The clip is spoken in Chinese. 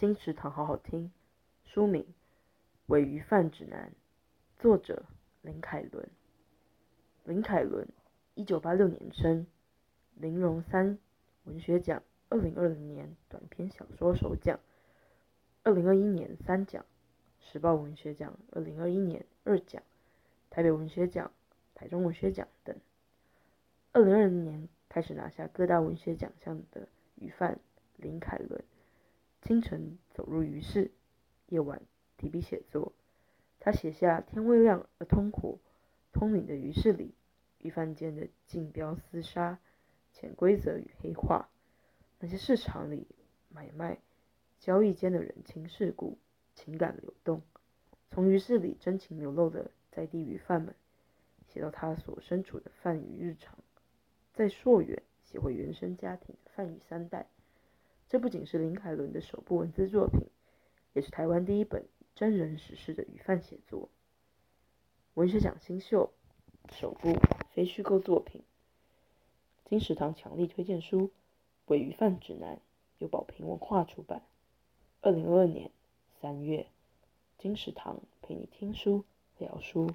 金池堂好好听，书名《伪鱼贩指南》，作者林凯伦。林凯伦，一九八六年生，林荣三文学奖二零二零年短篇小说首奖，二零二一年三奖，时报文学奖二零二一年二奖，台北文学奖、台中文学奖等。二零二零年开始拿下各大文学奖项的鱼贩。清晨走入鱼市，夜晚提笔写作。他写下天未亮而通火、通灵的鱼市里，鱼贩间的竞标厮杀、潜规则与黑话，那些市场里买卖、交易间的人情世故、情感流动，从鱼市里真情流露的在地鱼贩们，写到他所身处的贩鱼日常，在溯源写回原生家庭的贩鱼三代。这不仅是林楷伦的首部文字作品，也是台湾第一本真人实事的语范写作。文学奖新秀，首部非虚构作品。金石堂强力推荐书《伪鱼贩指南》，由宝瓶文化出版。二零二二年三月，金石堂陪你听书聊书。